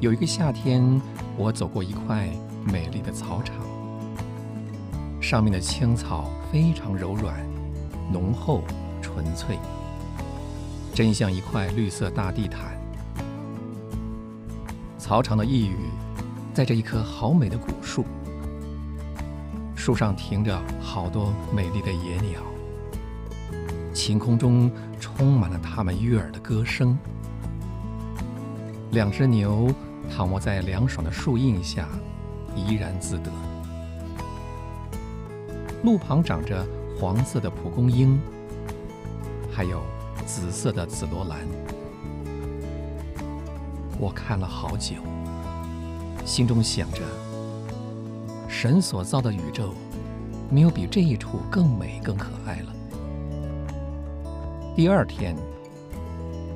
有一个夏天，我走过一块美丽的草场，上面的青草非常柔软、浓厚、纯粹，真像一块绿色大地毯。草场的一隅，在这一棵好美的古树，树上停着好多美丽的野鸟，晴空中充满了它们悦耳的歌声。两只牛。躺卧在凉爽的树荫下，怡然自得。路旁长着黄色的蒲公英，还有紫色的紫罗兰。我看了好久，心中想着：神所造的宇宙，没有比这一处更美、更可爱了。第二天，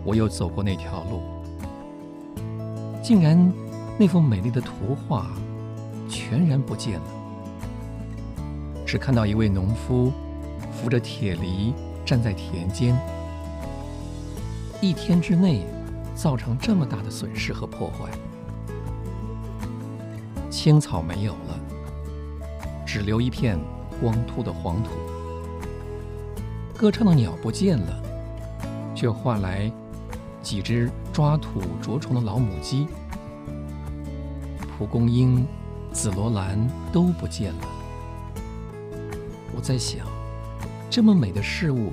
我又走过那条路。竟然，那幅美丽的图画全然不见了，只看到一位农夫扶着铁犁站在田间。一天之内，造成这么大的损失和破坏，青草没有了，只留一片光秃的黄土。歌唱的鸟不见了，却换来几只抓土啄虫的老母鸡，蒲公英、紫罗兰都不见了。我在想，这么美的事物，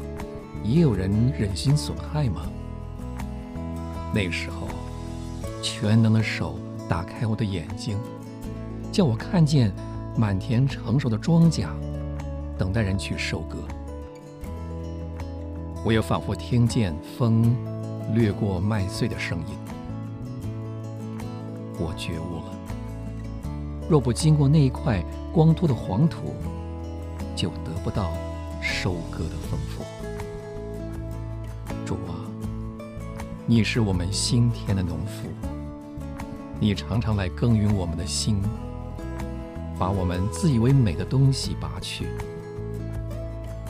也有人忍心损害吗？那时候，全能的手打开我的眼睛，叫我看见满田成熟的庄稼，等待人去收割。我也仿佛听见风掠过麦穗的声音。我觉悟了。若不经过那一块光秃的黄土，就得不到收割的丰富。主啊，你是我们新田的农夫，你常常来耕耘我们的心，把我们自以为美的东西拔去，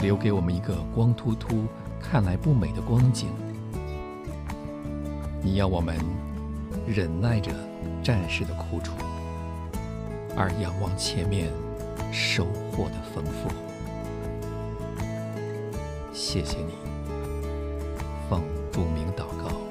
留给我们一个光秃秃、看来不美的光景。你要我们忍耐着战士的苦楚。而仰望前面收获的丰富，谢谢你，奉不明祷告。